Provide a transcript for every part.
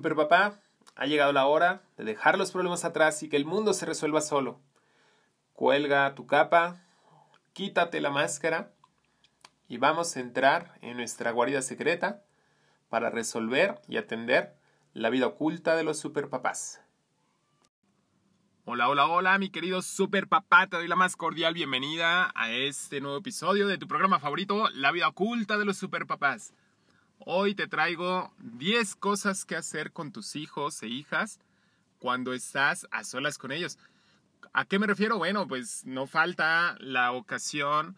Super papá, ha llegado la hora de dejar los problemas atrás y que el mundo se resuelva solo. Cuelga tu capa, quítate la máscara y vamos a entrar en nuestra guarida secreta para resolver y atender la vida oculta de los superpapás. Hola, hola, hola, mi querido super papá, te doy la más cordial bienvenida a este nuevo episodio de tu programa favorito, La vida oculta de los superpapás. Hoy te traigo 10 cosas que hacer con tus hijos e hijas cuando estás a solas con ellos. ¿A qué me refiero? Bueno, pues no falta la ocasión,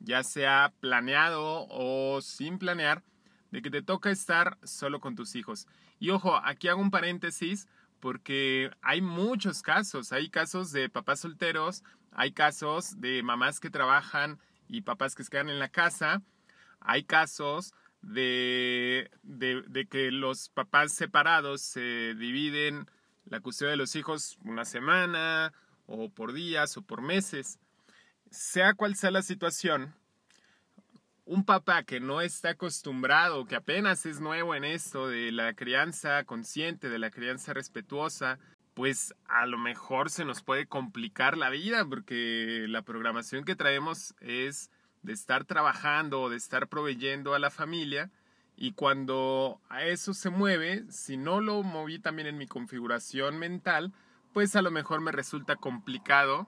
ya sea planeado o sin planear, de que te toca estar solo con tus hijos. Y ojo, aquí hago un paréntesis porque hay muchos casos. Hay casos de papás solteros, hay casos de mamás que trabajan y papás que se quedan en la casa, hay casos de, de, que los papás separados se dividen la custodia de los hijos una semana o por días o por meses. Sea cual sea la situación, un papá que no está acostumbrado, que apenas es nuevo en esto de la crianza consciente, de la crianza respetuosa, pues a lo mejor se nos puede complicar la vida porque la programación que traemos es de estar trabajando o de estar proveyendo a la familia. Y cuando a eso se mueve, si no lo moví también en mi configuración mental, pues a lo mejor me resulta complicado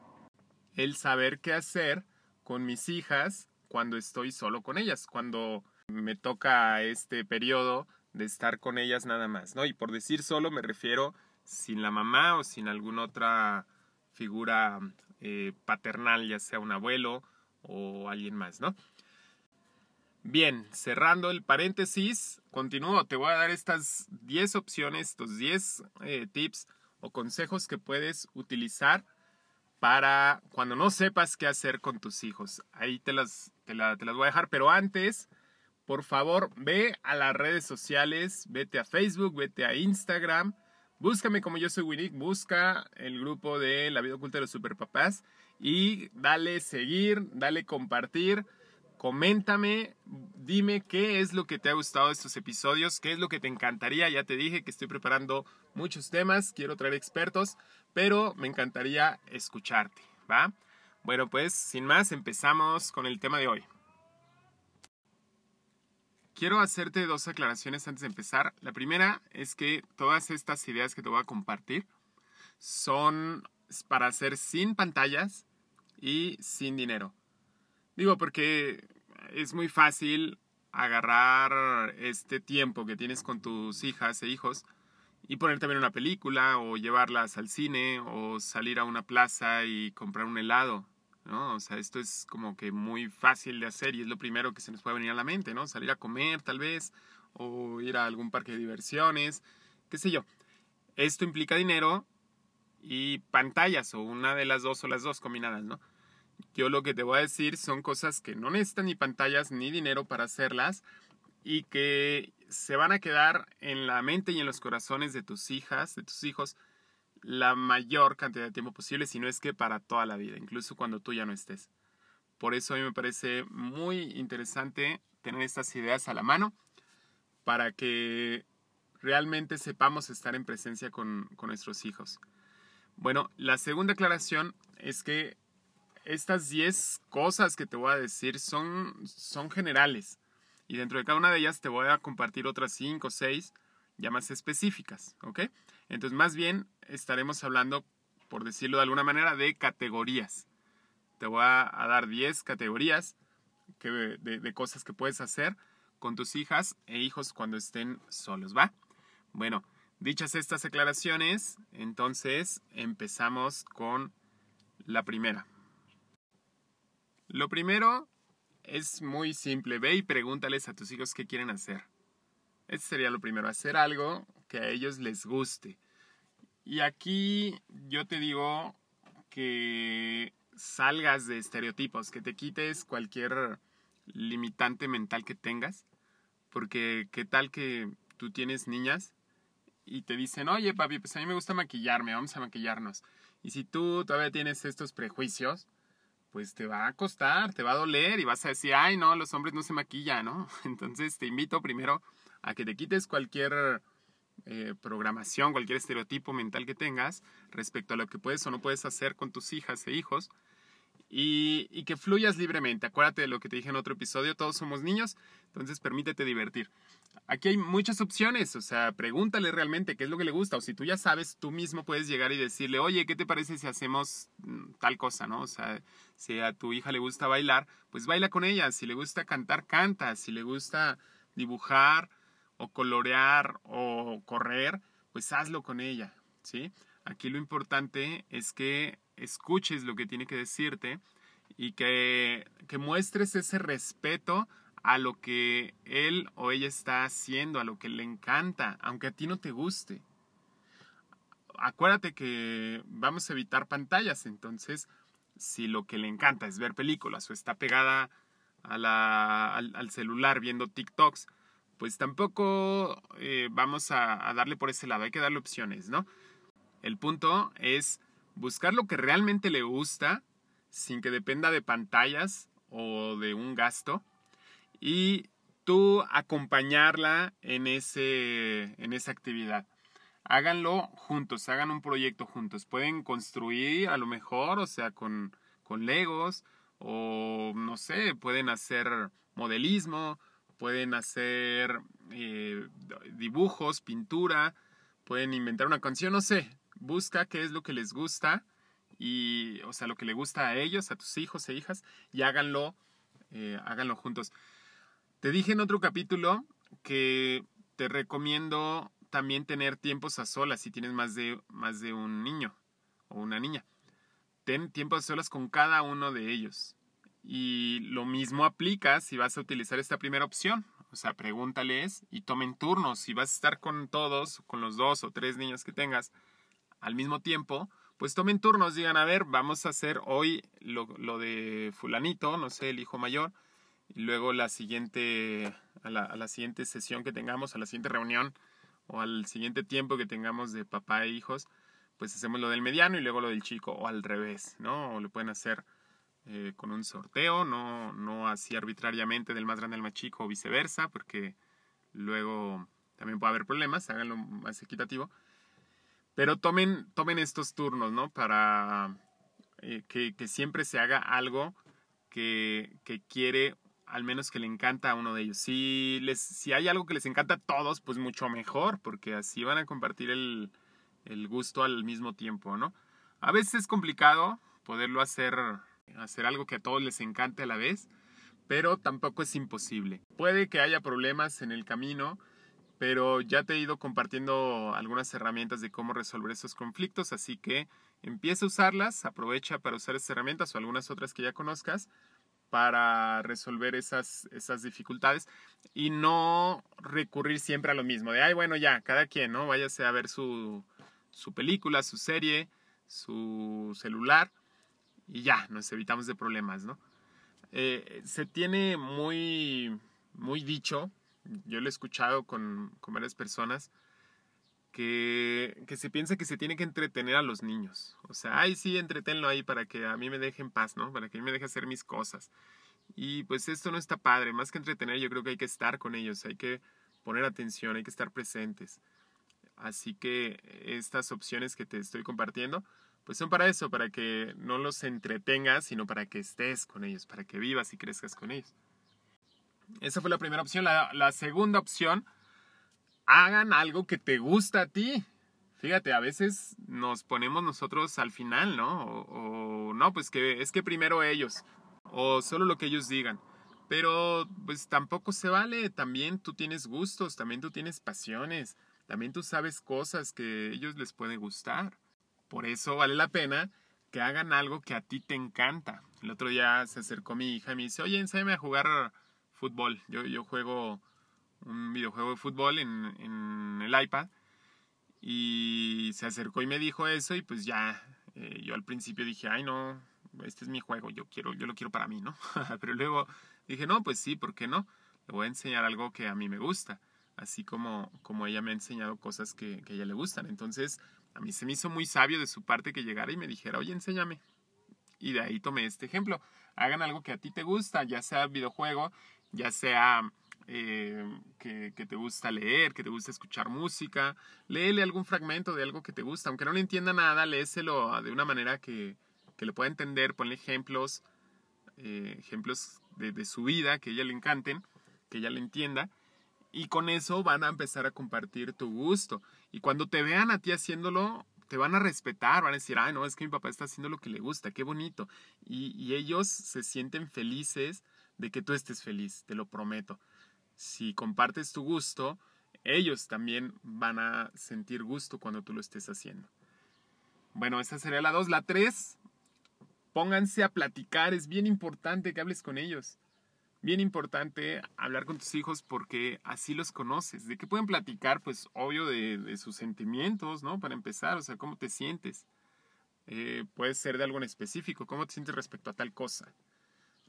el saber qué hacer con mis hijas cuando estoy solo con ellas, cuando me toca este periodo de estar con ellas nada más, ¿no? Y por decir solo me refiero sin la mamá o sin alguna otra figura eh, paternal, ya sea un abuelo o alguien más, ¿no? Bien, cerrando el paréntesis, continúo. Te voy a dar estas 10 opciones, estos 10 eh, tips o consejos que puedes utilizar para cuando no sepas qué hacer con tus hijos. Ahí te las, te, las voy a dejar, pero antes, por favor, ve a las redes sociales, vete a Facebook, vete a Instagram, búscame como yo soy Winnick, busca el grupo de La Vida Oculta de los Superpapás y dale seguir, dale compartir, coméntame, dime qué es lo que te ha gustado de estos episodios, qué es lo que te encantaría, ya te dije que estoy preparando muchos temas, quiero traer expertos, pero me encantaría escucharte, ¿va? Bueno, pues sin más, empezamos con el tema de hoy. Quiero hacerte dos aclaraciones antes de empezar. La primera es que todas estas ideas que te voy a compartir son para hacer sin pantallas y sin dinero. Digo, porque es muy fácil agarrar este tiempo que tienes con tus hijas e hijos y ponerte a ver una película o llevarlas al cine o salir a una plaza y comprar un helado, ¿no? O sea, esto es como que muy fácil de hacer y es lo primero que se nos puede venir a la mente, ¿no? Salir a comer tal vez o ir a algún parque de diversiones, qué sé yo. Esto implica dinero y pantallas o una de las dos o las dos combinadas, ¿no? Yo lo que te voy a decir son cosas que no necesitan ni pantallas ni dinero para hacerlas y que se van a quedar en la mente y en los corazones de tus hijas, de tus hijos, la mayor cantidad de tiempo posible, si no es que para toda la vida, incluso cuando tú ya no estés. Por eso a mí me parece muy interesante tener estas ideas a la mano para que realmente sepamos estar en presencia con, con nuestros hijos. Bueno, la segunda aclaración es que estas 10 cosas que te voy a decir son, son generales. Y dentro de cada una de ellas te voy a compartir otras 5 o 6 ya más específicas, ¿ok? Entonces, más bien estaremos hablando, por decirlo de alguna manera, de categorías. Te voy a, dar 10 categorías de, de cosas que puedes hacer con tus hijas e hijos cuando estén solos, ¿va? Bueno, dichas estas aclaraciones, entonces empezamos con la primera. Lo primero es muy simple. Ve y pregúntales a tus hijos qué quieren hacer. Este sería lo primero, hacer algo que a ellos les guste. Y aquí yo te digo que salgas de estereotipos, que te quites cualquier limitante mental que tengas. Porque qué tal que tú tienes niñas y te dicen, oye papi, pues a mí me gusta maquillarme, vamos a maquillarnos. Y si tú todavía tienes estos prejuicios, pues te va a costar, te va a doler y vas a decir, ay, no, los hombres no se maquillan, ¿no? Entonces te invito primero a que te quites cualquier eh, programación, cualquier estereotipo mental que tengas respecto a lo que puedes o no puedes hacer con tus hijas e hijos y, que fluyas libremente. Acuérdate de lo que te dije en otro episodio, todos somos niños, entonces permítete divertir. Aquí hay muchas opciones, o sea, pregúntale realmente qué es lo que le gusta, o si tú ya sabes, tú mismo puedes llegar y decirle, oye, ¿qué te parece si hacemos mm, tal cosa, no? O sea, si a tu hija le gusta bailar, pues baila con ella, si le gusta cantar, canta, si le gusta dibujar o colorear o correr, pues hazlo con ella, ¿sí? Aquí lo importante es que escuches lo que tiene que decirte y que, que muestres ese respeto a lo que él o ella está haciendo, a lo que le encanta, aunque a ti no te guste. Acuérdate que vamos a evitar pantallas, entonces si lo que le encanta es ver películas o está pegada a la, al, celular viendo TikToks, pues tampoco eh, vamos a, a darle por ese lado, hay que darle opciones, ¿no? El punto es buscar lo que realmente le gusta sin que dependa de pantallas o de un gasto y tú acompañarla en, ese, en esa actividad. Háganlo juntos, hagan un proyecto juntos. Pueden construir a lo mejor, o sea, con, con legos, o no sé, pueden hacer modelismo, pueden hacer eh, dibujos, pintura, pueden inventar una canción, no sé, busca qué es lo que les gusta y, o sea, lo que le gusta a ellos, a tus hijos e hijas, y háganlo, eh, háganlo juntos. Te dije en otro capítulo que te recomiendo también tener tiempos a solas si tienes más de, más de un niño o una niña. Ten tiempos a solas con cada uno de ellos. Y lo mismo aplica si vas a utilizar esta primera opción. O sea, pregúntales y tomen turnos. Si vas a estar con todos, con los dos o tres niños que tengas al mismo tiempo, pues tomen turnos. Digan, a ver, vamos a hacer hoy lo, lo de fulanito, no sé, el hijo mayor y luego la siguiente, a la, siguiente sesión que tengamos, a la siguiente reunión o al siguiente tiempo que tengamos de papá e hijos, pues hacemos lo del mediano y luego lo del chico o al revés, ¿no? O lo pueden hacer eh, con un sorteo, no, no así arbitrariamente del más grande al más chico o viceversa, porque luego también puede haber problemas, háganlo más equitativo. Pero tomen, tomen estos turnos, ¿no? Para eh, que, que, siempre se haga algo que, que quiere al menos que le encanta a uno de ellos. Si, les, si hay algo que les encanta a todos, pues mucho mejor, porque así van a compartir el, el gusto al mismo tiempo, ¿no? A veces es complicado poderlo hacer, hacer algo que a todos les encante a la vez, pero tampoco es imposible. Puede que haya problemas en el camino, pero ya te he ido compartiendo algunas herramientas de cómo resolver esos conflictos, así que empieza a usarlas, aprovecha para usar esas herramientas o algunas otras que ya conozcas para resolver esas, esas dificultades y no recurrir siempre a lo mismo, de, ay, bueno, ya, cada quien, ¿no? Váyase a ver su, su película, su serie, su celular y ya, nos evitamos de problemas, ¿no? Eh, se tiene muy, muy dicho, yo lo he escuchado con, con varias personas, que, que, se piensa que se tiene que entretener a los niños. O sea, ay, sí, entretenlo ahí para que a mí me deje en paz, ¿no? Para que a mí me deje hacer mis cosas. Y pues esto no está padre. Más que entretener, yo creo que hay que estar con ellos, hay que poner atención, hay que estar presentes. Así que estas opciones que te estoy compartiendo, pues son para eso, para que no los entretengas, sino para que estés con ellos, para que vivas y crezcas con ellos. Esa fue la primera opción. La, segunda opción hagan algo que te gusta a ti. Fíjate, a veces nos ponemos nosotros al final, ¿no? O, no, pues que es que primero ellos, o solo lo que ellos digan. Pero pues tampoco se vale, también tú tienes gustos, también tú tienes pasiones, también tú sabes cosas que a ellos les pueden gustar. Por eso vale la pena que hagan algo que a ti te encanta. El otro día se acercó mi hija y me dice, oye, enséñame a jugar fútbol. Yo, yo juego un videojuego de fútbol en, en el iPad. Y se acercó y me dijo eso y pues ya, eh, yo al principio dije, ay no, este es mi juego, yo, quiero, yo lo quiero para mí, ¿no? Pero luego dije, no, pues sí, ¿por qué no? Le voy a enseñar algo que a mí me gusta, así como, como ella me ha enseñado cosas que, que a ella le gustan. Entonces, a mí se me hizo muy sabio de su parte que llegara y me dijera, oye, enséñame. Y de ahí tomé este ejemplo. Hagan algo que a ti te gusta, ya sea videojuego, ya sea eh, que, te gusta leer, que te gusta escuchar música, léele algún fragmento de algo que te gusta, aunque no le entienda nada, léeselo de una manera que, que le pueda entender, ponle ejemplos, eh, ejemplos de, de, su vida que ella le encanten, que ella le entienda, y con eso van a empezar a compartir tu gusto. Y cuando te vean a ti haciéndolo, te van a respetar, van a decir, ay, no, es que mi papá está haciendo lo que le gusta, qué bonito. Y, y ellos se sienten felices de que tú estés feliz, te lo prometo si compartes tu gusto, ellos también van a sentir gusto cuando tú lo estés haciendo. Bueno, esa sería la dos. La tres, pónganse a platicar. Es bien importante que hables con ellos. Bien importante hablar con tus hijos porque así los conoces. ¿De qué pueden platicar? Pues obvio de, sus sentimientos, ¿no? Para empezar, o sea, cómo te sientes. Eh, puede ser de algo en específico. ¿Cómo te sientes respecto a tal cosa?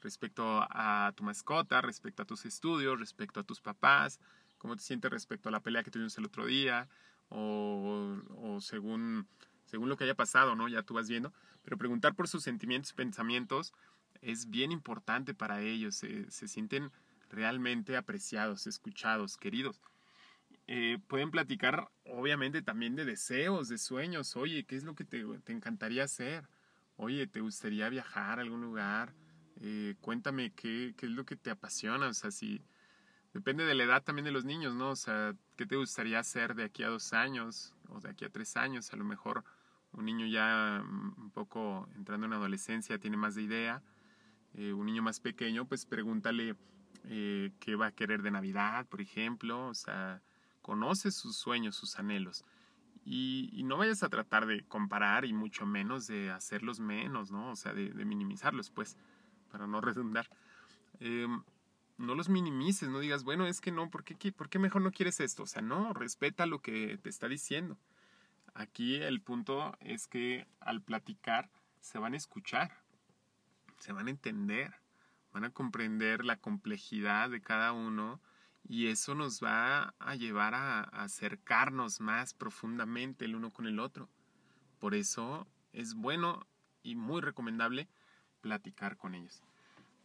Respecto a tu mascota, respecto a tus estudios, respecto a tus papás, cómo te sientes respecto a la pelea que tuvimos el otro día, o, según, según lo que haya pasado, ¿no? Ya tú vas viendo. Pero preguntar por sus sentimientos y pensamientos es bien importante para ellos. Se, sienten realmente apreciados, escuchados, queridos. Eh, pueden platicar, obviamente, también de deseos, de sueños. Oye, ¿qué es lo que te, te encantaría hacer? Oye, ¿te gustaría viajar a algún lugar? Eh, cuéntame qué, es lo que te apasiona, o sea, si depende de la edad también de los niños, ¿no? O sea, ¿qué te gustaría hacer de aquí a dos años o de aquí a tres años? A lo mejor un niño ya mm, un poco entrando en adolescencia tiene más de idea, eh, un niño más pequeño, pues pregúntale eh, qué va a querer de Navidad, por ejemplo, o sea, conoce sus sueños, sus anhelos. Y, y, no vayas a tratar de comparar y mucho menos de hacerlos menos, ¿no? O sea, de, de minimizarlos, pues para no redundar, em, no los minimices, no digas, bueno, es que no, ¿por qué, ¿por qué mejor no quieres esto? O sea, no, respeta lo que te está diciendo. Aquí el punto es que al platicar se van a escuchar, se van a entender, van a comprender la complejidad de cada uno y eso nos va a llevar a acercarnos más profundamente el uno con el otro. Por eso es bueno y muy recomendable platicar con ellos.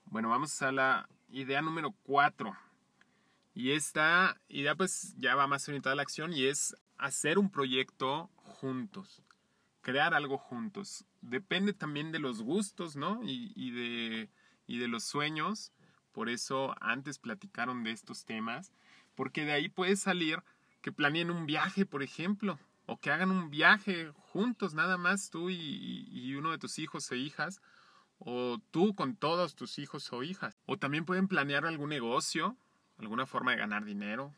Bueno, vamos a la idea número 4. Y esta idea pues ya va más orientada a la acción y es hacer un proyecto juntos, crear algo juntos. Depende también de los gustos, ¿no? Y, de, y de los sueños. Por eso antes platicaron de estos temas, porque de ahí puede salir que planeen un viaje, por ejemplo, o que hagan un viaje juntos, nada más tú y, y uno de tus hijos e hijas, o tú con todos tus hijos o hijas. O también pueden planear algún negocio, alguna forma de ganar dinero,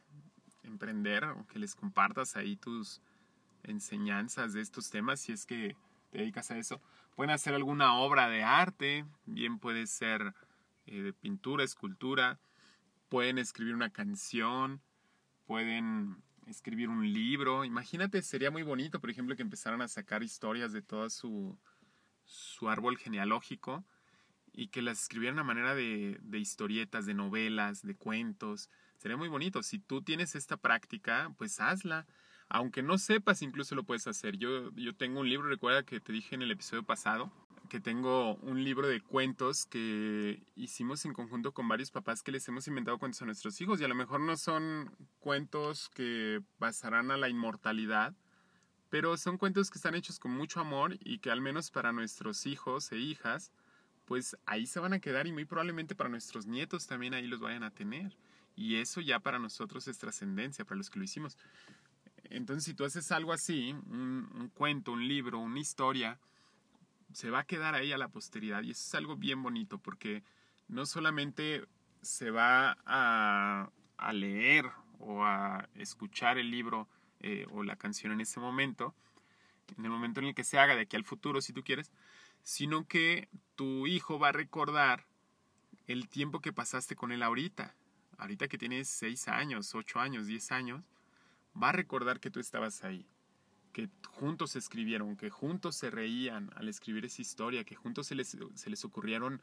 emprender, o que les compartas ahí tus enseñanzas de estos temas si es que te dedicas a eso. Pueden hacer alguna obra de arte, bien puede ser eh, de pintura, escultura, pueden escribir una canción, pueden escribir un libro. Imagínate, sería muy bonito, por ejemplo, que empezaran a sacar historias de toda su su árbol genealógico y que las escribieran a manera de, historietas, de novelas, de cuentos. Sería muy bonito. Si tú tienes esta práctica, pues hazla. Aunque no sepas, incluso lo puedes hacer. Yo, yo tengo un libro, recuerda que te dije en el episodio pasado, que tengo un libro de cuentos que hicimos en conjunto con varios papás que les hemos inventado cuentos a nuestros hijos. Y a lo mejor no son cuentos que pasarán a la inmortalidad, pero son cuentos que están hechos con mucho amor y que al menos para nuestros hijos e hijas, pues ahí se van a quedar y muy probablemente para nuestros nietos también ahí los vayan a tener. Y eso ya para nosotros es trascendencia, para los que lo hicimos. Entonces, si tú haces algo así, un, cuento, un libro, una historia, se va a quedar ahí a la posteridad. Y eso es algo bien bonito porque no solamente se va a, a leer o a escuchar el libro eh, o la canción en ese momento, en el momento en el que se haga de aquí al futuro, si tú quieres, sino que tu hijo va a recordar el tiempo que pasaste con él ahorita, ahorita que tienes 6 años, 8 años, 10 años, va a recordar que tú estabas ahí, que juntos escribieron, que juntos se reían al escribir esa historia, que juntos se les, se les ocurrieron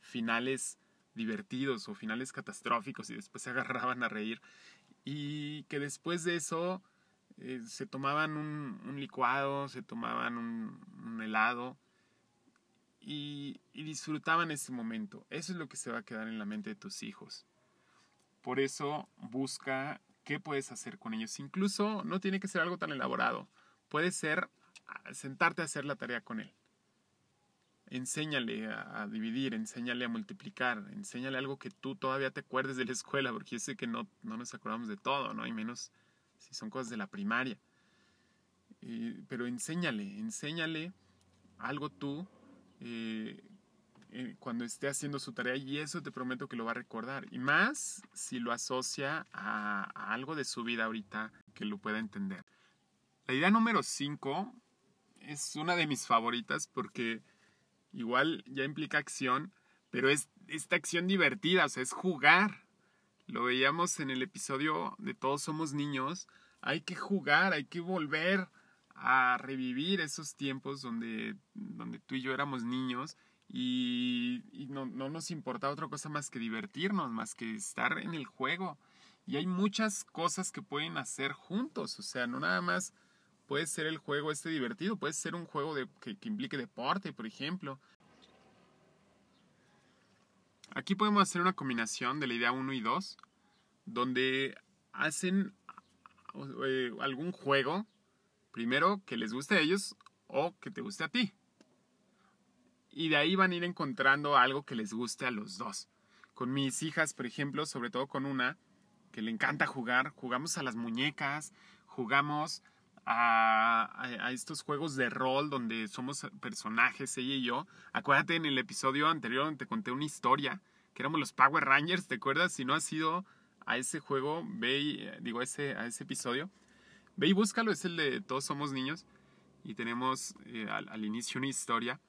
finales divertidos o finales catastróficos y después se agarraban a reír. Y que después de eso eh, se tomaban un, licuado, se tomaban un, helado y, disfrutaban ese momento. Eso es lo que se va a quedar en la mente de tus hijos. Por eso busca qué puedes hacer con ellos. Incluso no tiene que ser algo tan elaborado. Puede ser ah, sentarte a hacer la tarea con él. Enséñale a, dividir, enséñale a multiplicar, enséñale algo que tú todavía te acuerdes de la escuela, porque yo sé que no, no nos acordamos de todo, ¿no? Y menos si son cosas de la primaria. pero enséñale, enséñale algo tú eh, eh, cuando esté haciendo su tarea y eso te prometo que lo va a recordar. Y más si lo asocia a, algo de su vida ahorita que lo pueda entender. La idea número 5 es una de mis favoritas porque igual ya implica acción, pero es esta acción divertida, o sea, es jugar. Lo veíamos en el episodio de Todos somos niños. Hay que jugar, hay que volver a revivir esos tiempos donde, donde tú y yo éramos niños y, no, nos importa otra cosa más que divertirnos, más que estar en el juego. Y hay muchas cosas que pueden hacer juntos, o sea, no nada más puede ser el juego este divertido, puede ser un juego de, que implique deporte, por ejemplo. Aquí podemos hacer una combinación de la idea 1 y 2, donde hacen eh, algún juego, primero que les guste a ellos o que te guste a ti y de ahí van a ir encontrando algo que les guste a los dos. Con mis hijas, por ejemplo, sobre todo con una que le encanta jugar, jugamos a las muñecas, jugamos a, estos juegos de rol donde somos personajes, ella y yo. Acuérdate en el episodio anterior donde te conté una historia, que éramos los Power Rangers, ¿te acuerdas? Si no has ido a ese juego, ve digo, ese, a ese episodio, ve y búscalo, es el de Todos Somos Niños. Y tenemos eh, al inicio una historia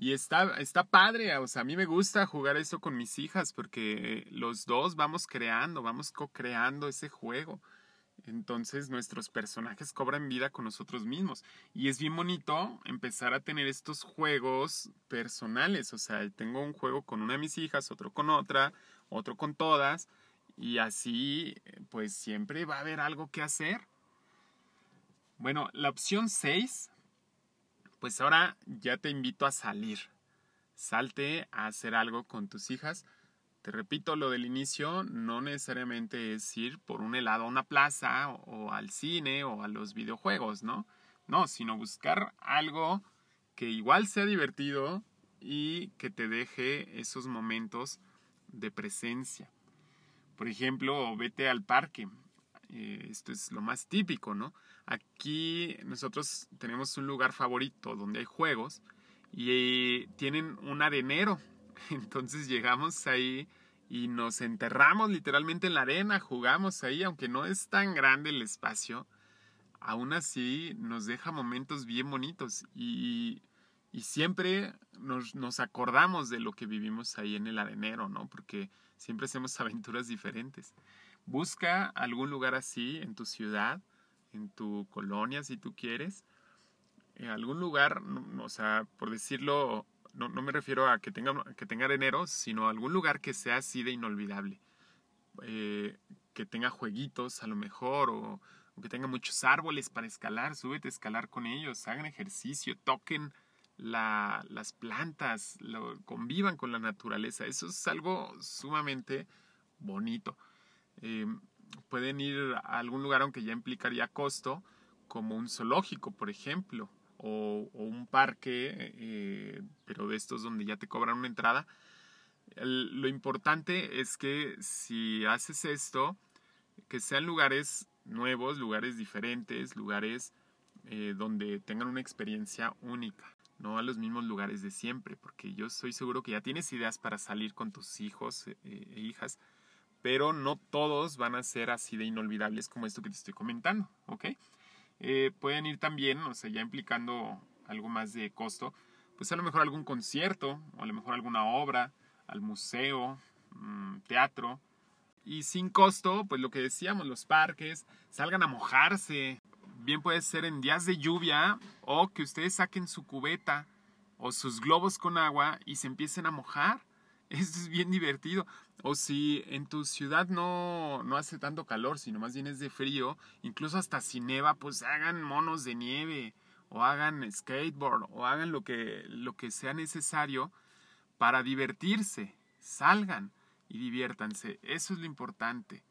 y está, está padre, o sea, a mí me gusta jugar eso con mis hijas porque los dos vamos creando, vamos co-creando ese juego. Entonces nuestros personajes cobran vida con nosotros mismos. Y es bien bonito empezar a tener estos juegos personales. O sea, tengo un juego con una de mis hijas, otro con otra, otro con todas. Y así, pues siempre va a haber algo que hacer. Bueno, la opción 6 pues ahora ya te invito a salir. Salte a hacer algo con tus hijas. Te repito, lo del inicio no necesariamente es ir por un helado a una plaza o, al cine o a los videojuegos, ¿no? No, sino buscar algo que igual sea divertido y que te deje esos momentos de presencia. Por ejemplo, vete al parque. Eh, esto es lo más típico, ¿no? Aquí nosotros tenemos un lugar favorito donde hay juegos y tienen un arenero. Entonces llegamos ahí y nos enterramos literalmente en la arena, jugamos ahí, aunque no es tan grande el espacio, aún así nos deja momentos bien bonitos y, siempre nos, nos, acordamos de lo que vivimos ahí en el arenero, ¿no? Porque siempre hacemos aventuras diferentes. Busca algún lugar así en tu ciudad en tu colonia, si tú quieres, en algún lugar, o sea, por decirlo, no, me refiero a que tenga, que tenga arenero, sino algún lugar que sea así de inolvidable. Eh, que tenga jueguitos a lo mejor, o, que tenga muchos árboles para escalar, súbete a escalar con ellos, hagan ejercicio, toquen las plantas, convivan con la naturaleza. Eso es algo sumamente bonito. Eh, pueden ir a algún lugar aunque ya implicaría costo, como un zoológico, por ejemplo, o, un parque, eh, pero de estos donde ya te cobran una entrada. lo importante es que si haces esto, que sean lugares nuevos, lugares diferentes, lugares eh, donde tengan una experiencia única, no a los mismos lugares de siempre, porque yo soy seguro que ya tienes ideas para salir con tus hijos eh, e hijas, pero no todos van a ser así de inolvidables como esto que te estoy comentando, ¿ok? Eh, pueden ir también, o sea, ya implicando algo más de costo, pues a lo mejor algún concierto, o a lo mejor alguna obra, al museo, mm, teatro, y sin costo, pues lo que decíamos, los parques, salgan a mojarse, bien puede ser en días de lluvia, o que ustedes saquen su cubeta o sus globos con agua y se empiecen a mojar esto es bien divertido. O si en tu ciudad no, no hace tanto calor, sino más bien es de frío, incluso hasta si neva, pues hagan monos de nieve, o hagan skateboard, o hagan lo que, lo que sea necesario para divertirse. Salgan. y diviértanse. Eso es lo importante.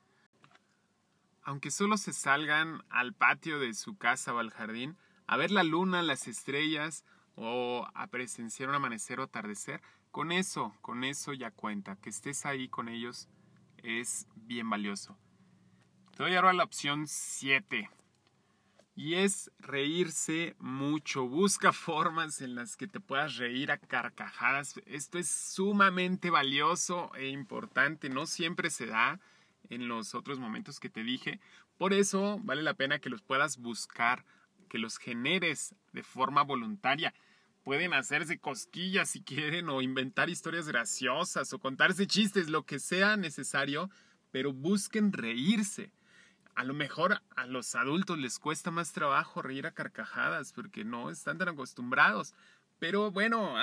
Aunque solo se salgan al patio de su casa o al jardín a ver la luna, las estrellas o a presenciar un amanecer o atardecer, con eso, con eso ya cuenta. Que estés ahí con ellos es bien valioso. Te doy ahora la opción 7 y es reírse mucho. Busca formas en las que te puedas reír a carcajadas. Esto es sumamente valioso e importante. No siempre se da en los otros momentos que te dije. Por eso vale la pena que los puedas buscar, que los generes de forma voluntaria. Pueden hacerse cosquillas si quieren o inventar historias graciosas o contarse chistes, lo que sea necesario, pero busquen reírse a lo mejor a los adultos les cuesta más trabajo reír a carcajadas porque no están tan acostumbrados. Pero bueno,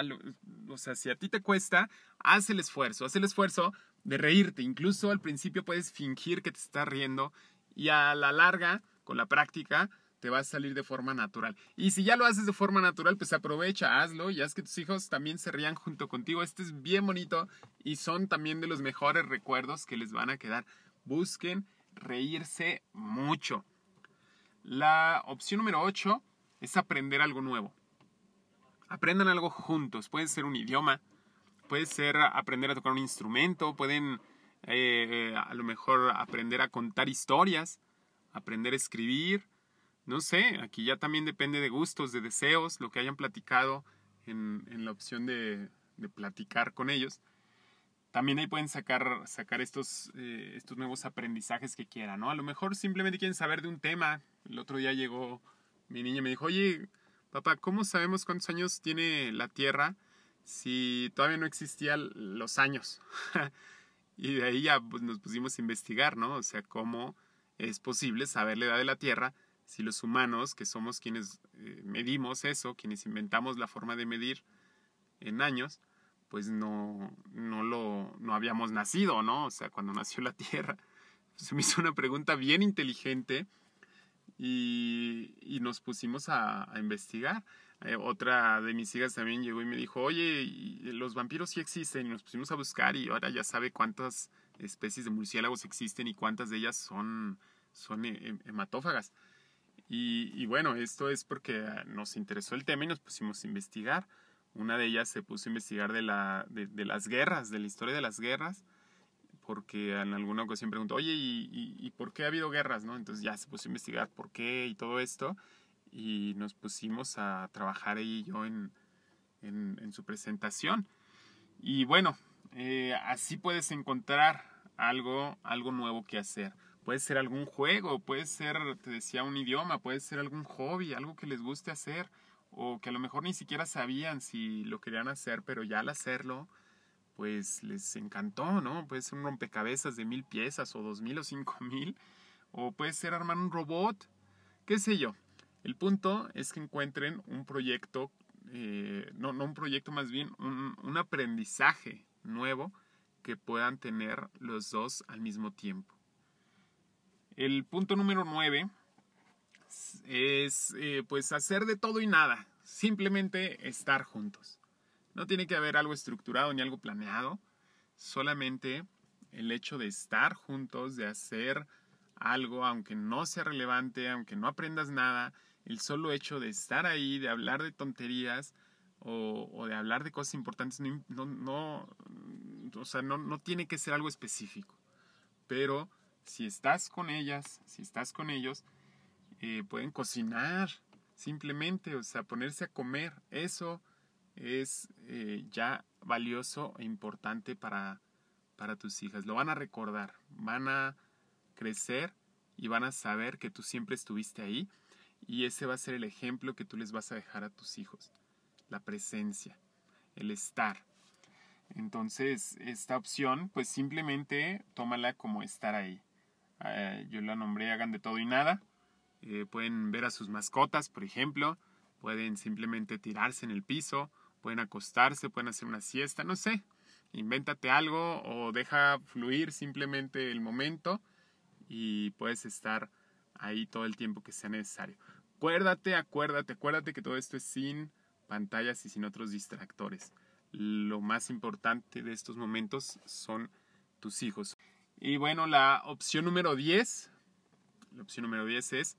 o sea, si a ti te cuesta, haz el esfuerzo, haz el esfuerzo de reírte. Incluso al principio puedes fingir que te estás riendo y a la larga, con la práctica, te va a salir de forma natural. Y si ya lo haces de forma natural, pues aprovecha, hazlo y haz que tus hijos también se rían junto contigo. Este es bien bonito y son también de los mejores recuerdos que les van a quedar. Busquen reírse mucho. La opción número 8 es aprender algo nuevo. Aprendan algo juntos. Puede ser un idioma, puede ser aprender a tocar un instrumento, pueden eh, a lo mejor aprender a contar historias, aprender a escribir. No sé, aquí ya también depende de gustos, de deseos, lo que hayan platicado en, la opción de platicar con ellos también ahí pueden sacar, eh, estos nuevos aprendizajes que quieran, ¿no? A lo mejor simplemente quieren saber de un tema. El otro día llegó mi niña y me dijo, oye, papá, ¿cómo sabemos cuántos años tiene la Tierra si todavía no existían los años? y de ahí ya pues, nos pusimos a investigar, ¿no? O sea, cómo es posible saber la edad de la Tierra si los humanos, que somos quienes eh, medimos eso, quienes inventamos la forma de medir en años, pues no, no lo, no habíamos nacido, ¿no? O sea, cuando nació la Tierra. Se me hizo una pregunta bien inteligente y, y nos pusimos a, investigar. Eh, otra de mis hijas también llegó y me dijo, oye, los vampiros sí existen y nos pusimos a buscar y ahora ya sabe cuántas especies de murciélagos existen y cuántas de ellas son, son hematófagas. Y, y bueno, esto es porque nos interesó el tema y nos pusimos a investigar. Una de ellas se puso a investigar de, la, de, las guerras, de la historia de las guerras, porque en alguna ocasión preguntó, oye, ¿y, por qué ha habido guerras? ¿no? Entonces ya se puso a investigar por qué y todo esto, y nos pusimos a trabajar ahí yo en, en, su presentación. Y bueno, eh, así puedes encontrar algo, algo nuevo que hacer. Puede ser algún juego, puede ser, te decía, un idioma, puede ser algún hobby, algo que les guste hacer o que a lo mejor ni siquiera sabían si lo querían hacer, pero ya al hacerlo, pues les encantó, ¿no? Puede ser un rompecabezas de mil piezas o dos mil o cinco mil, o puede ser armar un robot, qué sé yo. El punto es que encuentren un proyecto, eh, no, un proyecto más bien, un aprendizaje nuevo que puedan tener los dos al mismo tiempo. El punto número nueve es eh, pues hacer de todo y nada, simplemente estar juntos. No tiene que haber algo estructurado ni algo planeado, solamente el hecho de estar juntos, de hacer algo, aunque no sea relevante, aunque no aprendas nada, el solo hecho de estar ahí, de hablar de tonterías o, de hablar de cosas importantes, no, no, o sea, no, no tiene que ser algo específico. Pero si estás con ellas, si estás con ellos, eh, pueden cocinar, simplemente, o sea, ponerse a comer. Eso es eh, ya valioso e importante para, para tus hijas. Lo van a recordar, van a crecer y van a saber que tú siempre estuviste ahí y ese va a ser el ejemplo que tú les vas a dejar a tus hijos. La presencia, el estar. Entonces, esta opción, pues simplemente tómala como estar ahí. Eh, yo la nombré hagan de todo y nada. Eh, pueden ver a sus mascotas, por ejemplo, pueden simplemente tirarse en el piso, pueden acostarse, pueden hacer una siesta, no sé, invéntate algo o deja fluir simplemente el momento y puedes estar ahí todo el tiempo que sea necesario. Acuérdate, acuérdate, acuérdate que todo esto es sin pantallas y sin otros distractores. Lo más importante de estos momentos son tus hijos. Y bueno, la opción número 10, la opción número 10 es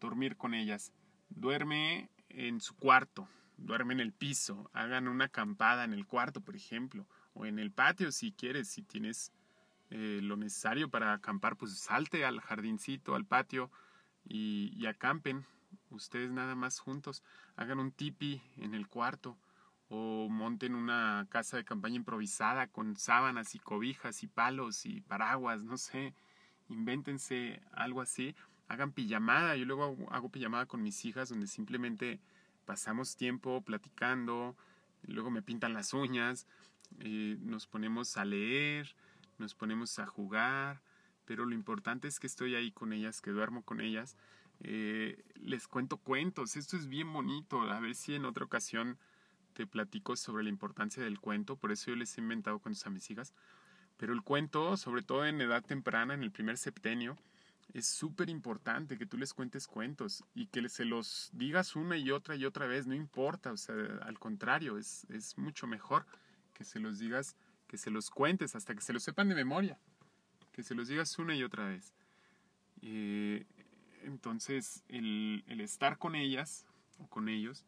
dormir con ellas. Duerme en su cuarto, duerme en el piso, hagan una acampada en el cuarto, por ejemplo, o en el patio si quieres, si tienes eh, lo necesario para acampar, pues salte al jardincito, al patio y, y acampen ustedes nada más juntos, hagan un tipi en el cuarto o monten una casa de campaña improvisada con sábanas y cobijas y palos y paraguas, no sé, invéntense algo así, hagan pijamada, yo luego hago, pijamada con mis hijas donde simplemente pasamos tiempo platicando, luego me pintan las uñas, eh, nos ponemos a leer, nos ponemos a jugar, pero lo importante es que estoy ahí con ellas, que duermo con ellas, eh, les cuento cuentos, esto es bien bonito, a ver si en otra ocasión te platico sobre la importancia del cuento, por eso yo les he inventado cuentos a mis hijas. Pero el cuento, sobre todo en edad temprana, en el primer septenio, es súper importante que tú les cuentes cuentos y que se los digas una y otra y otra vez, no importa, o sea, al contrario, es, es mucho mejor que se los digas, que se los cuentes hasta que se los sepan de memoria, que se los digas una y otra vez. Eh, entonces, el, el estar con ellas o con ellos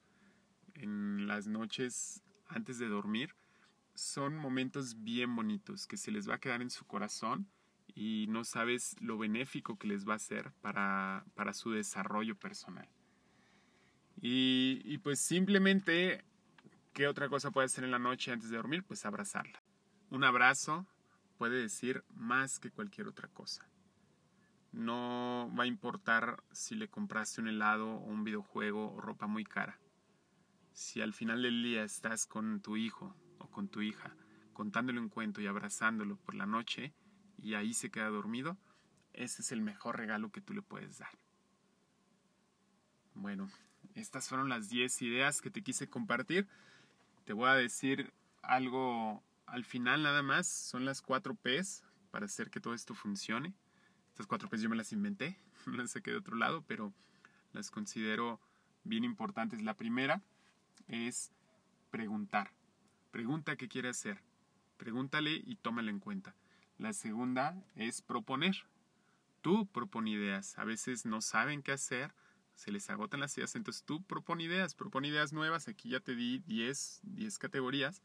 en las noches antes de dormir son momentos bien bonitos que se les va a quedar en su corazón y no sabes lo benéfico que les va a ser para, para su desarrollo personal. Y, pues simplemente, ¿qué otra cosa puede hacer en la noche antes de dormir? Pues abrazarla. Un abrazo puede decir más que cualquier otra cosa. No va a importar si le compraste un helado o un videojuego o ropa muy cara si al final del día estás con tu hijo o con tu hija contándole un cuento y abrazándolo por la noche y ahí se queda dormido, ese es el mejor regalo que tú le puedes dar. Bueno, estas fueron las 10 ideas que te quise compartir. Te voy a decir algo al final nada más. Son las 4 P's para hacer que todo esto funcione. Estas 4 P's yo me las inventé, no las saqué de otro lado, pero las considero bien importantes. La primera es preguntar. Pregunta qué quiere hacer. Pregúntale y tómala en cuenta. La segunda es proponer. Tú propon ideas. A veces no saben qué hacer, se les agotan las ideas, entonces tú propon ideas, propon ideas nuevas. Aquí ya te di 10, 10 categorías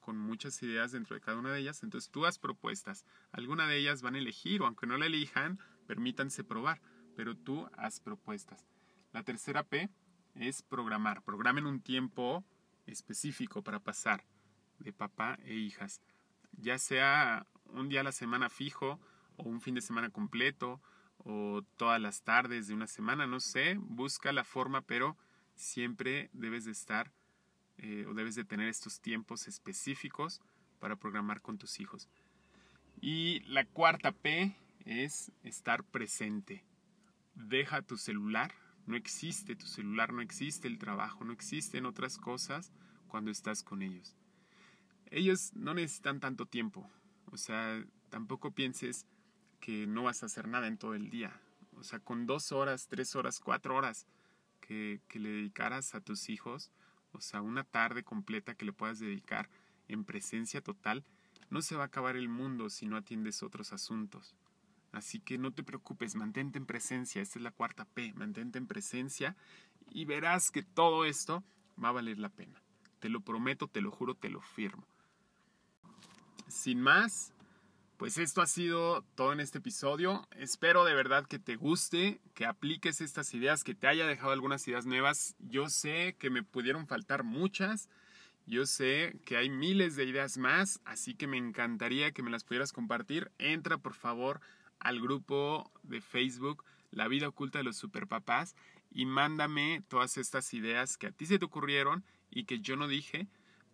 con muchas ideas dentro de cada una de ellas. Entonces tú haz propuestas. Alguna de ellas van a elegir o aunque no la elijan, permítanse probar, pero tú haz propuestas. La tercera P es programar. Programen un tiempo específico para pasar de papá e hijas. Ya sea un día a la semana fijo o un fin de semana completo o todas las tardes de una semana, no sé, busca la forma, pero siempre debes de estar eh, o debes de tener estos tiempos específicos para programar con tus hijos. Y la cuarta P es estar presente. Deja tu celular no existe tu celular, no existe el trabajo, no existen otras cosas cuando estás con ellos. Ellos no necesitan tanto tiempo, o sea, tampoco pienses que no vas a hacer nada en todo el día. O sea, con dos horas, tres horas, cuatro horas que, que le dedicaras a tus hijos, o sea, una tarde completa que le puedas dedicar en presencia total, no se va a acabar el mundo si no atiendes otros asuntos. Así que no te preocupes, mantente en presencia. Esta es la cuarta P, mantente en presencia y verás que todo esto va a valer la pena. Te lo prometo, te lo juro, te lo firmo. Sin más, pues esto ha sido todo en este episodio. Espero de verdad que te guste, que apliques estas ideas, que te haya dejado algunas ideas nuevas. Yo sé que me pudieron faltar muchas. Yo sé que hay miles de ideas más, así que me encantaría que me las pudieras compartir. Entra por favor al grupo de Facebook La vida oculta de los superpapás y mándame todas estas ideas que a ti se te ocurrieron y que yo no dije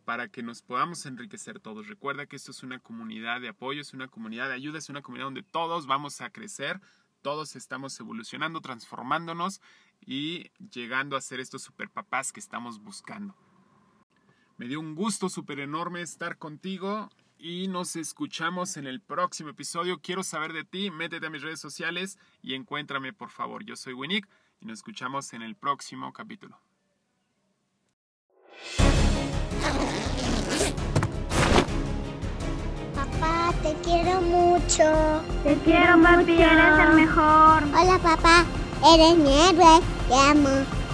para que nos podamos enriquecer todos. Recuerda que esto es una comunidad de apoyo, es una comunidad de ayuda, es una comunidad donde todos vamos a crecer, todos estamos evolucionando, transformándonos y llegando a ser estos superpapás que estamos buscando. Me dio un gusto súper enorme estar contigo y nos escuchamos en el próximo episodio. Quiero saber de ti, métete a mis redes sociales y encuéntrame por favor. Yo soy Winnick y nos escuchamos en el próximo capítulo. Papá, Te quiero mucho. Te quiero, papi. Eres el mejor. Hola, papá. Eres mi héroe. Te amo.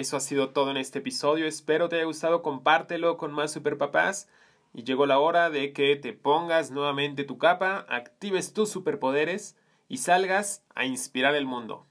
Eso ha sido todo en este episodio. Espero te haya gustado. Compártelo con más superpapás. Y llegó la hora de que te pongas nuevamente tu capa, actives tus superpoderes y salgas a inspirar el mundo.